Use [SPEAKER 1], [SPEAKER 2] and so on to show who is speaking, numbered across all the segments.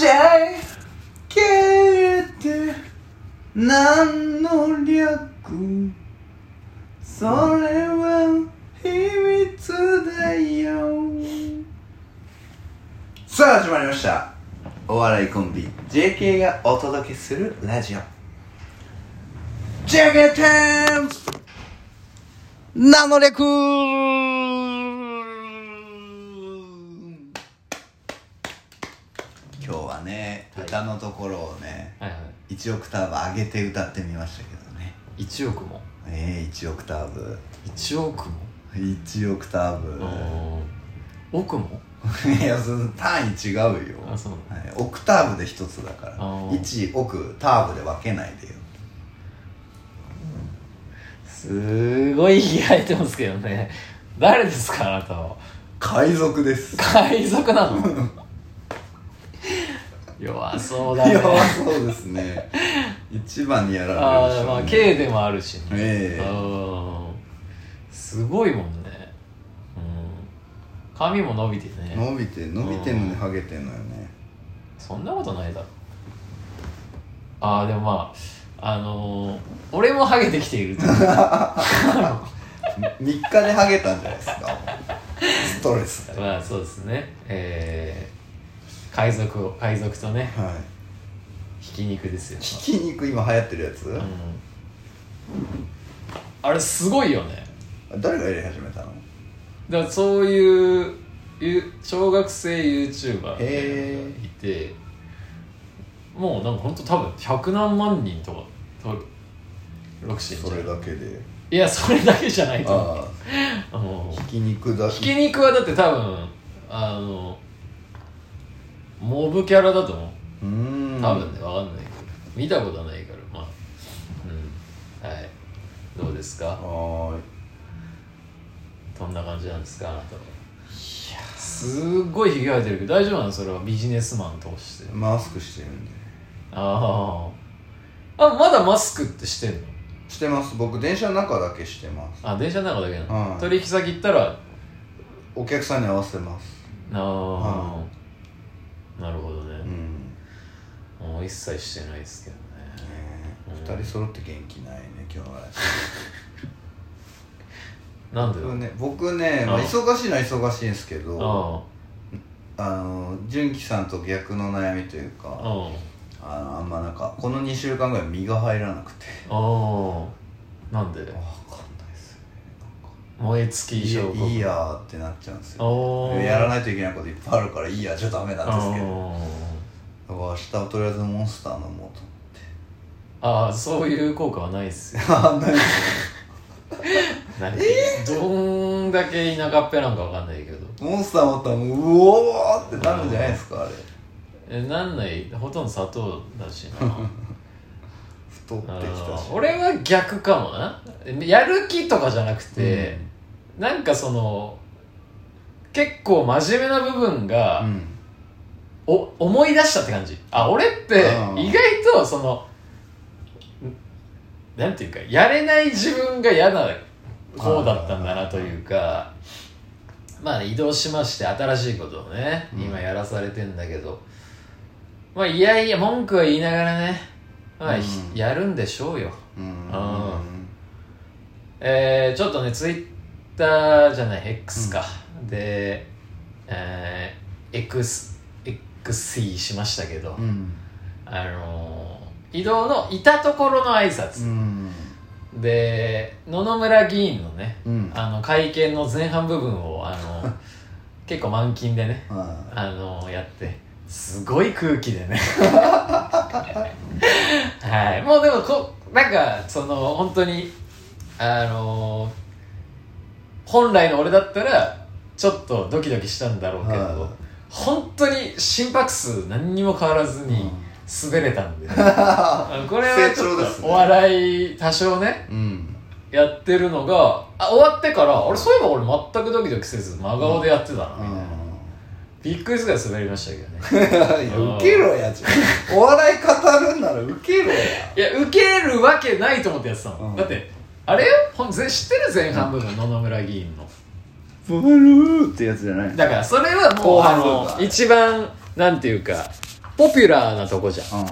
[SPEAKER 1] じゃけって何の略それは秘密だよ。さあ始まりました。お笑いコンビ JK がお届けするラジオ。JK テン名の略今日はね、
[SPEAKER 2] はい
[SPEAKER 1] 歌のところをね
[SPEAKER 2] はいはい。
[SPEAKER 1] 1オクターブ上げて歌ってみましたけどね。
[SPEAKER 2] 1億も？
[SPEAKER 1] ええ1オクターブ。
[SPEAKER 2] 1億も
[SPEAKER 1] ？1オクターブ。
[SPEAKER 2] うん億も？
[SPEAKER 1] いやその単位違うよ。
[SPEAKER 2] あそう
[SPEAKER 1] はい、オクターブで一つだから。
[SPEAKER 2] あー。
[SPEAKER 1] 1億ターブで分けないでよ。
[SPEAKER 2] すごいひげてますけどね。誰ですかあなたは？
[SPEAKER 1] 海賊です。
[SPEAKER 2] 海賊なの？弱そうだね。
[SPEAKER 1] 弱そうですね。一番にやられるし。ょうね
[SPEAKER 2] あまあ K でもあるしね。
[SPEAKER 1] ええ。
[SPEAKER 2] うん。すごいもんね。うん。髪も伸びてね。
[SPEAKER 1] 伸びて伸びてんのにハゲてんのよね。
[SPEAKER 2] そんなことないだろ。ああでもまああのー、俺もハゲてきている。と
[SPEAKER 1] 3日でハゲたんじゃないですか。ストレスで。
[SPEAKER 2] まあそうですね。えー、海賊を海賊とね
[SPEAKER 1] はい。
[SPEAKER 2] ひき肉ですよ、
[SPEAKER 1] ひき肉今流行ってるやつ、
[SPEAKER 2] うん、あれすごいよね。
[SPEAKER 1] 誰がやり始めたの？
[SPEAKER 2] だからそういうゆ小学生 YouTuber が
[SPEAKER 1] へ
[SPEAKER 2] いてもうなんかほんと多分百何万人とか登録してん。じ
[SPEAKER 1] それだけで？
[SPEAKER 2] いやそれだけじゃないと思う。
[SPEAKER 1] ひき肉だ
[SPEAKER 2] ひき肉はだって多分あのモブキャラだと思う。
[SPEAKER 1] うーん。
[SPEAKER 2] 多分ねわかんないけど。見たことはないからまあ。うん。はい。どうですか？
[SPEAKER 1] はーい。
[SPEAKER 2] どんな感じなんですかあなたは？いや。すっごいひげ生えてるけど大丈夫なの？それは。ビジネスマンとして。
[SPEAKER 1] マスクしてるんで。
[SPEAKER 2] あああまだマスクってしてんの？
[SPEAKER 1] してます。僕電車の中だけしてます。
[SPEAKER 2] あ電車の中だけなの、
[SPEAKER 1] はい。
[SPEAKER 2] 取引先行ったら？
[SPEAKER 1] お客さんに合わせます。
[SPEAKER 2] ああ、
[SPEAKER 1] は
[SPEAKER 2] なるほどね。
[SPEAKER 1] う、ん。
[SPEAKER 2] もう一切してないですけどね。
[SPEAKER 1] ね二人揃って元気ないね今日は。
[SPEAKER 2] なんでだ？
[SPEAKER 1] 僕ね僕ね、まあ、忙しいのは忙しいんですけど
[SPEAKER 2] あ
[SPEAKER 1] あ。の純喜さんと逆の悩みというか
[SPEAKER 2] あ
[SPEAKER 1] のあんまなんかこの2週間ぐらい身が入らなくて。
[SPEAKER 2] ああ。なんで？
[SPEAKER 1] 分かん
[SPEAKER 2] 燃え尽き症候
[SPEAKER 1] いいやーってなっちゃうんですよ。やらないといけないこといっぱいあるからいいやじゃダメなんですけど。
[SPEAKER 2] あ
[SPEAKER 1] だから明日はとりあえずモンスター飲もうと思って。
[SPEAKER 2] ああそういう効果はないっすよ。
[SPEAKER 1] あない
[SPEAKER 2] 何どんだけ田舎っぺなんかわかんないけど。
[SPEAKER 1] モンスター持ったらもううおーってなるんじゃないですかあれ。
[SPEAKER 2] えなんないほとんど砂糖だしな。
[SPEAKER 1] 太ってきたし。
[SPEAKER 2] 俺は逆かもな。やる気とかじゃなくて、なんかその結構真面目な部分が、
[SPEAKER 1] うん。
[SPEAKER 2] お思い出したって感じ。あ俺って
[SPEAKER 1] うん。
[SPEAKER 2] 意外とそのんなんていうかやれない自分が嫌な方だったんだなというかまあね移動しまして新しいことをね
[SPEAKER 1] うん。
[SPEAKER 2] 今やらされてんだけど、まあいやいや文句は言いながらね、まあ、ひ
[SPEAKER 1] うん。
[SPEAKER 2] やるんでしょうよ。
[SPEAKER 1] うん。
[SPEAKER 2] あえー、ちょっとねツイッターじゃない X か、で、えー、X XC しましたけど、
[SPEAKER 1] うん。
[SPEAKER 2] あのー移動のいたところの挨
[SPEAKER 1] う
[SPEAKER 2] 拶、
[SPEAKER 1] ん。
[SPEAKER 2] で野々村議員のね
[SPEAKER 1] うん。
[SPEAKER 2] あの会見の前半部分をあの 結構満勤でね
[SPEAKER 1] は
[SPEAKER 2] あのやってすごい空気でね。はい。もうでもこなんかその本当にあの本来の俺だったらちょっとドキドキしたんだろうけど、
[SPEAKER 1] はい。
[SPEAKER 2] 本当に心拍数何にも変わらずに滑れたんで、
[SPEAKER 1] い
[SPEAKER 2] あのこれはちょっとお笑い多少ね
[SPEAKER 1] うん。
[SPEAKER 2] やってるのがあ終わってから俺そういえば俺全くドキドキせず真顔でやってたな、みたいな。びっくりするぐらい滑りましたけどね。
[SPEAKER 1] いや受けろやちょお笑い語るんなら受けろや。
[SPEAKER 2] いや受けるわけないと思ってやってたの、
[SPEAKER 1] うん。
[SPEAKER 2] だってあれ？よほんぜ知ってる前半部分、野々村議員の。
[SPEAKER 1] ブルーってやつじゃない。
[SPEAKER 2] だからそれはもう
[SPEAKER 1] 後
[SPEAKER 2] あの一番なんていうかポピュラーなとこじゃん。
[SPEAKER 1] うん。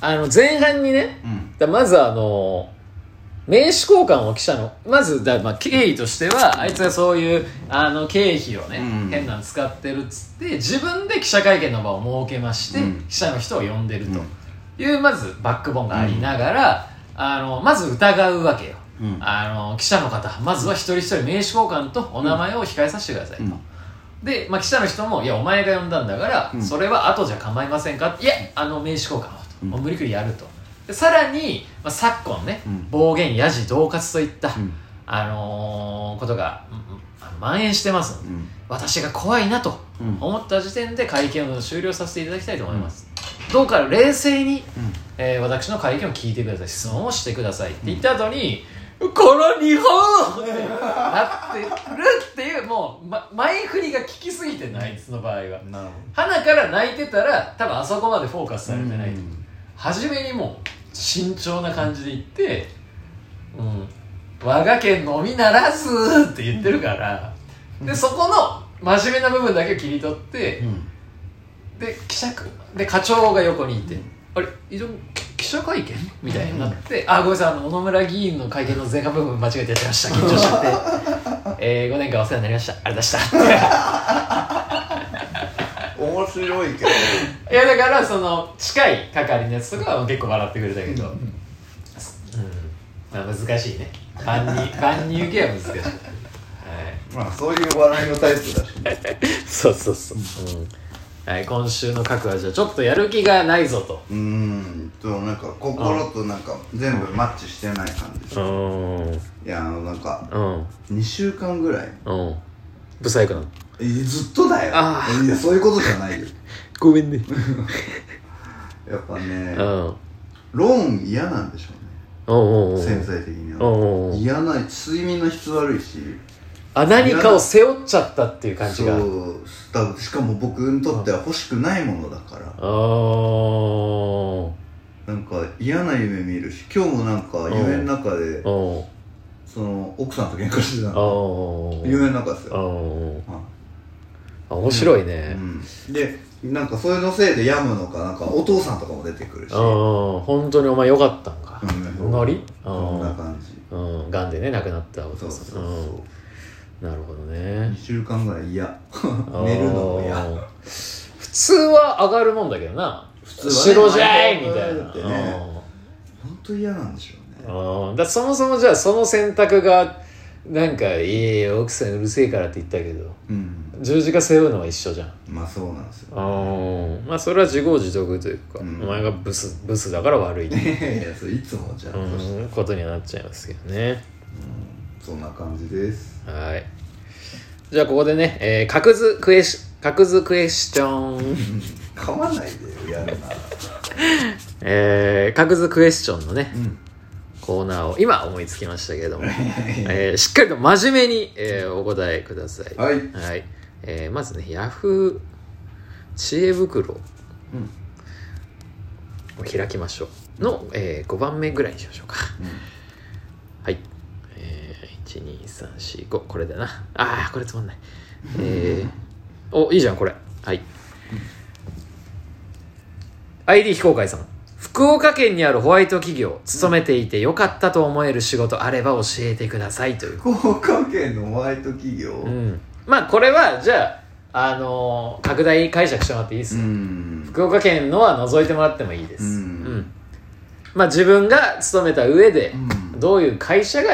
[SPEAKER 2] あの前半にね
[SPEAKER 1] うん。
[SPEAKER 2] だまずあの名刺交換を記者の。まずだ、まあ、経緯としてはあいつがそういうあの経費をね、
[SPEAKER 1] うん。
[SPEAKER 2] 変なの使ってるっつって自分で記者会見の場を設けまして、
[SPEAKER 1] うん。
[SPEAKER 2] 記者の人を呼んでると
[SPEAKER 1] うん。
[SPEAKER 2] いう、まずバックボーンがありながら、あのまず疑うわけよ、
[SPEAKER 1] うん。
[SPEAKER 2] あの記者の方まずは一人一人名刺交換とお名前を控えさせてくださいと、
[SPEAKER 1] うん。
[SPEAKER 2] で、まあ、記者の人も「いやお前が呼んだんだから、
[SPEAKER 1] うん。
[SPEAKER 2] それは後じゃ構いませんか?」いやあの名刺交換はと、
[SPEAKER 1] うん。
[SPEAKER 2] もう無理くりやると。でさらに、まあ、昨今ね、
[SPEAKER 1] うん。
[SPEAKER 2] 暴言やじ恫喝といった、
[SPEAKER 1] うん。
[SPEAKER 2] あのーことが、蔓延してますので、
[SPEAKER 1] うん。
[SPEAKER 2] 私が怖いなと
[SPEAKER 1] うん。
[SPEAKER 2] 思った時点で会見を終了させていただきたいと思います、どうか冷静に、えー私の会見を聞いてください質問をしてくださいって言った後に、この日本!っ てなってるっていうもう、ま、前振りが効きすぎてないあいつの場合は。
[SPEAKER 1] なる
[SPEAKER 2] 鼻から泣いてたら多分あそこまでフォーカスされてない、
[SPEAKER 1] うん。
[SPEAKER 2] 初めにもう慎重な感じで言って「うん、我が県のみならず」って言ってるから。でそこの真面目な部分だけを切り取って
[SPEAKER 1] うん
[SPEAKER 2] で記者区で課長が横にいて「あれ依存記者会見?」みたいになって「あごめんなさいあの小野村議員の会見の前半部分間違えてやってました。緊張しちゃって、えー、5年間お世話になりました。ありがとうございました」
[SPEAKER 1] 面白いけど
[SPEAKER 2] いやだからその近い係のやつとかは結構笑ってくれたけど、うんまあ、難しいね。万人万人受けは難しい、はい、
[SPEAKER 1] まあそういう笑いのタイプだしね。
[SPEAKER 2] そうそうそう、うんはい、今週の核はじゃあちょっとやる気がないぞと。
[SPEAKER 1] うーんとなんか心となんか全部マッチしてない感じ。
[SPEAKER 2] うん。
[SPEAKER 1] いやあのなんか
[SPEAKER 2] うん。
[SPEAKER 1] 2週間ぐらい。
[SPEAKER 2] うん。ブサイクなの。
[SPEAKER 1] えずっとだよ。
[SPEAKER 2] あ
[SPEAKER 1] いやそういうことじゃないよ。
[SPEAKER 2] ごめんね。
[SPEAKER 1] やっぱね
[SPEAKER 2] うん。
[SPEAKER 1] ローン嫌なんでしょ
[SPEAKER 2] おうおうおう
[SPEAKER 1] うね潜在的に
[SPEAKER 2] おうおうおう
[SPEAKER 1] は嫌な睡眠の質悪いし
[SPEAKER 2] あ何かを背負っちゃったっていう感じが。
[SPEAKER 1] そうしかも僕にとっては欲しくないものだから。
[SPEAKER 2] あー。
[SPEAKER 1] なんか嫌な夢見るし今日もなんか夢の中でその奥さんと喧嘩してたの。夢の中です
[SPEAKER 2] お
[SPEAKER 1] よ
[SPEAKER 2] 面白い
[SPEAKER 1] い
[SPEAKER 2] ね。
[SPEAKER 1] うん。でなんかそれのせいで病むのかなんかお父さんとかも出てくるし。
[SPEAKER 2] うん本当にお前よかったんか。
[SPEAKER 1] うん。
[SPEAKER 2] ノリ
[SPEAKER 1] こんな感じ。
[SPEAKER 2] うん。がんでね亡くなったお父さ
[SPEAKER 1] そうそうんそう
[SPEAKER 2] なるほどね。
[SPEAKER 1] 2週間ぐらい嫌。寝るのも嫌。
[SPEAKER 2] 普通は上がるもんだけどな。
[SPEAKER 1] 通はね
[SPEAKER 2] 白じゃいみたいな。
[SPEAKER 1] だってね。本当嫌なんでしょうね。
[SPEAKER 2] うんうんだそもそもじゃあその選択がなんか「いや奥さんうるせえから」って言ったけど
[SPEAKER 1] うん。
[SPEAKER 2] 十字架背負うのは一緒じゃん。
[SPEAKER 1] まあそうなんですよ
[SPEAKER 2] うんまあそれは自業自得というか、
[SPEAKER 1] うん。
[SPEAKER 2] お前がブスブスだから悪い、
[SPEAKER 1] いやいやそれいつもじゃんとして
[SPEAKER 2] うん、ことにはなっちゃいますけどね
[SPEAKER 1] そんな感じです。
[SPEAKER 2] はい。じゃあここでね、えー、角図クエス角図クエスチョン。
[SPEAKER 1] 噛まないでよやるなら。
[SPEAKER 2] えー、角図クエスチョンのね
[SPEAKER 1] うん。
[SPEAKER 2] コーナーを今思いつきましたけども、えー、しっかりと真面目に、えー、お答えください。
[SPEAKER 1] はい。
[SPEAKER 2] はい。えー、まずねヤフー知恵袋。を開きましょう。の、えー、5番目ぐらいにしましょうか。はい。えー、1、2、3、4、5。これだな。ああ、これつまんない。えー、お、いいじゃん、これ。はい。ID 非公開さん。福岡県にあるホワイト企業、勤めていてよかったと思える仕事あれば教えてくださいという。
[SPEAKER 1] 福岡県のホワイト企業？
[SPEAKER 2] うん。まあ、これは、じゃあ、あのー拡大解釈してもらっていいですか、
[SPEAKER 1] ん
[SPEAKER 2] 福岡県のは除いてもらってもいいです。
[SPEAKER 1] うん
[SPEAKER 2] まあ、自分が勤めた上で、
[SPEAKER 1] うん
[SPEAKER 2] どういう会社が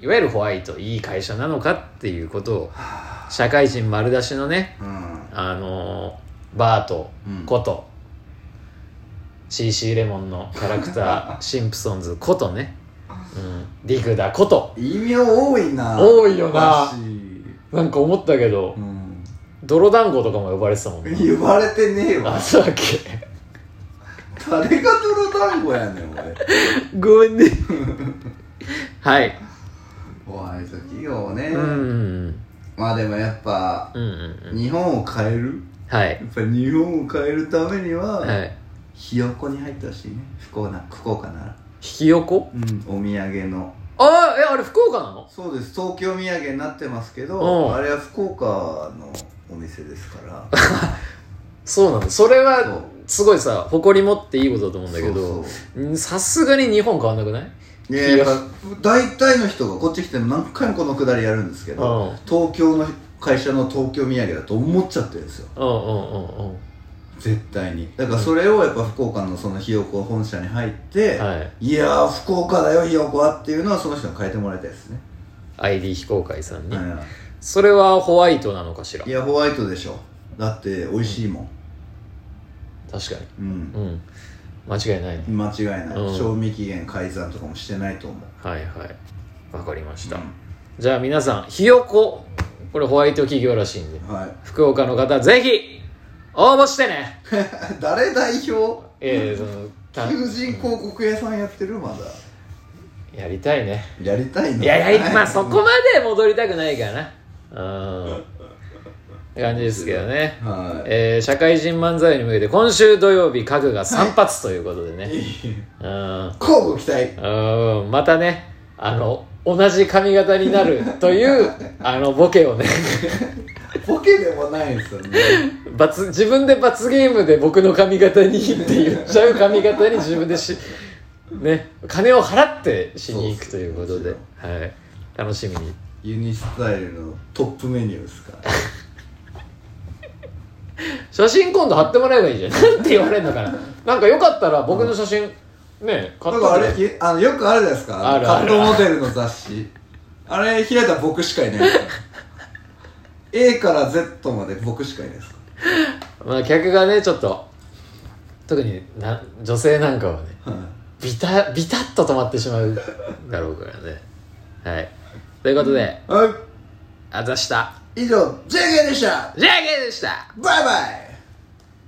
[SPEAKER 2] いわゆるホワイトいい会社なのかっていうことを社会人丸出しのね
[SPEAKER 1] うん。
[SPEAKER 2] あのーバート
[SPEAKER 1] うん。
[SPEAKER 2] こと CC レモンのキャラクター シンプソンズことね、うん、ディグダこと。
[SPEAKER 1] 異名多いな。
[SPEAKER 2] 多いよな。なんか思ったけど
[SPEAKER 1] うん。
[SPEAKER 2] 泥団子とかも呼ばれてたもんね
[SPEAKER 1] 言われてねえわ。
[SPEAKER 2] あそうだっけ。
[SPEAKER 1] 誰が泥団子やねん俺
[SPEAKER 2] ごめんね。はい
[SPEAKER 1] ホワイト企業ね、
[SPEAKER 2] うんうん
[SPEAKER 1] まあでもやっぱ
[SPEAKER 2] うんうんうん。
[SPEAKER 1] 日本を変える？
[SPEAKER 2] はい。
[SPEAKER 1] やっぱ日本を変えるためには、
[SPEAKER 2] はい。
[SPEAKER 1] ひよこに入ってほしいね。福岡な福岡なら。
[SPEAKER 2] ひよこ？
[SPEAKER 1] うんお土産の。
[SPEAKER 2] ああえあれ福岡なの？
[SPEAKER 1] そうです。東京土産になってますけ
[SPEAKER 2] うん。
[SPEAKER 1] どあれは福岡のお店ですから。
[SPEAKER 2] そうなの。それはすごいさ誇り持っていいことだと思うんだけ
[SPEAKER 1] そ
[SPEAKER 2] ど
[SPEAKER 1] う
[SPEAKER 2] う。んさすがに日本変わんなくない？
[SPEAKER 1] いややっぱ大体の人がこっち来ても何回もこのくだりやるんですけど、
[SPEAKER 2] うん。
[SPEAKER 1] 東京の会社の東京土産だと思っちゃってるんですよ。
[SPEAKER 2] うんうんうんうん。
[SPEAKER 1] 絶対に。だからそれをやっぱ福岡のそのひよこ本社に入って、
[SPEAKER 2] はい。
[SPEAKER 1] いやー福岡だよひよこはっていうのはその人に変えてもらいたいですね、
[SPEAKER 2] ID 非公開さんに、
[SPEAKER 1] は
[SPEAKER 2] それはホワイトなのかしら
[SPEAKER 1] い、いやホワイトでしょ。だって美味しいもん。
[SPEAKER 2] 確かに。
[SPEAKER 1] うん。
[SPEAKER 2] うん間違いないね。
[SPEAKER 1] 間違いない、
[SPEAKER 2] うん。
[SPEAKER 1] 賞味期限改ざんとかもしてないと思う。
[SPEAKER 2] はいはい。わかりました、
[SPEAKER 1] うん。
[SPEAKER 2] じゃあ皆さんひよこ。これホワイト企業らしいんで。
[SPEAKER 1] はい。
[SPEAKER 2] 福岡の方ぜひ応募してね。
[SPEAKER 1] 誰代表？
[SPEAKER 2] ええそのた
[SPEAKER 1] 求人広告屋さんやってる？まだ。
[SPEAKER 2] やりたいね。
[SPEAKER 1] やりたいの？
[SPEAKER 2] いややりまあ そこまで戻りたくないからな。うんって感じですけどね。
[SPEAKER 1] はい。
[SPEAKER 2] えー社会人漫才に向けて今週土曜日家具が散髪ということでね、うん。
[SPEAKER 1] 交互期待。
[SPEAKER 2] うん。またねあの同じ髪型になるという あのボケをね。
[SPEAKER 1] ボケでもないですよね。
[SPEAKER 2] 罰自分で罰ゲームで僕の髪型にって言っちゃう髪型に自分でしね金を払ってしに行くということで。はい。楽しみに。
[SPEAKER 1] ユニスタイルのトップメニューですから
[SPEAKER 2] 写真今度貼ってもらえばいいじゃん。なんて言われるのかな。なんかよかったら僕の写真ね買っ
[SPEAKER 1] だからあ
[SPEAKER 2] て
[SPEAKER 1] れいあのよくあるじゃないですか。
[SPEAKER 2] あるある。
[SPEAKER 1] カットモデルの雑誌。あれ開いたら僕しかいないです。から A から Z まで僕しかいないです。か
[SPEAKER 2] まあ客がねちょっと特にな女性なんかはね
[SPEAKER 1] ら、はい。
[SPEAKER 2] ビタビタッと止まってしまうだろうからね。はい。ということで
[SPEAKER 1] はい。
[SPEAKER 2] あざした
[SPEAKER 1] 以上 JK でした。
[SPEAKER 2] じゃあゲーでした。
[SPEAKER 1] バイバイ